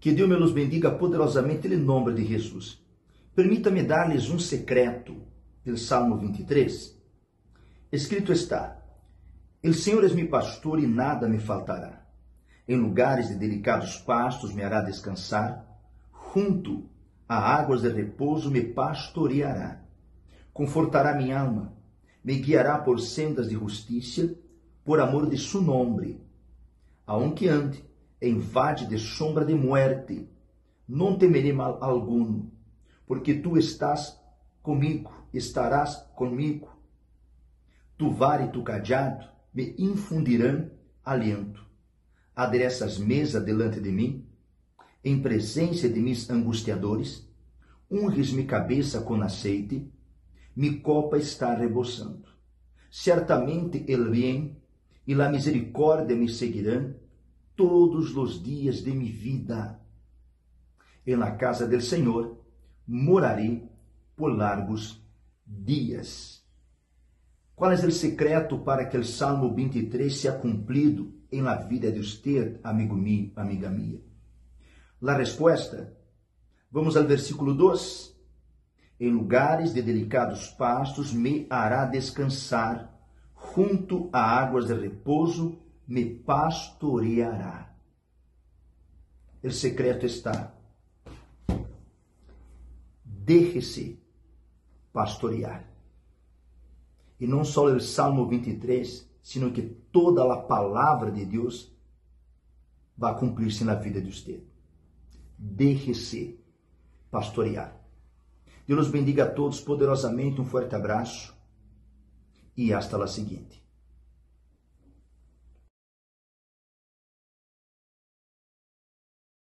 Que Deus me los bendiga poderosamente em nome de Jesus. Permita-me dar-lhes um secreto do Salmo 23. Escrito está: El Senhor é meu pastor e nada me faltará. Em lugares de delicados pastos me hará descansar, junto a águas de repouso me pastoreará. Confortará minha alma, me guiará por sendas de justiça, por amor de su nome. Aunque ande em vade de sombra de muerte, não temerei mal algum, porque tu estás comigo, estarás comigo. Tu vara e tu cajado me infundirão aliento. Adereças mesa delante de mim, em presença de mis angustiadores, unges-me cabeça com aceite, mi copa está rebosando. Certamente el bien e la misericórdia me seguirão todos os dias de minha vida. E na casa del Senhor morarei por largos dias. Qual é o secreto para que o Salmo 23 seja cumprido em la vida de usted, amigo mío, amiga minha? La resposta, vamos ao versículo 2. Em lugares de delicados pastos me hará descansar, junto a águas de repouso me pastoreará. O secreto está. Deixe-se pastorear. E não só o Salmo 23, sino que toda a palavra de Deus vai cumprir-se na vida de você. Deixe-se pastorear. Deus bendiga a todos poderosamente. Um forte abraço e hasta la seguinte.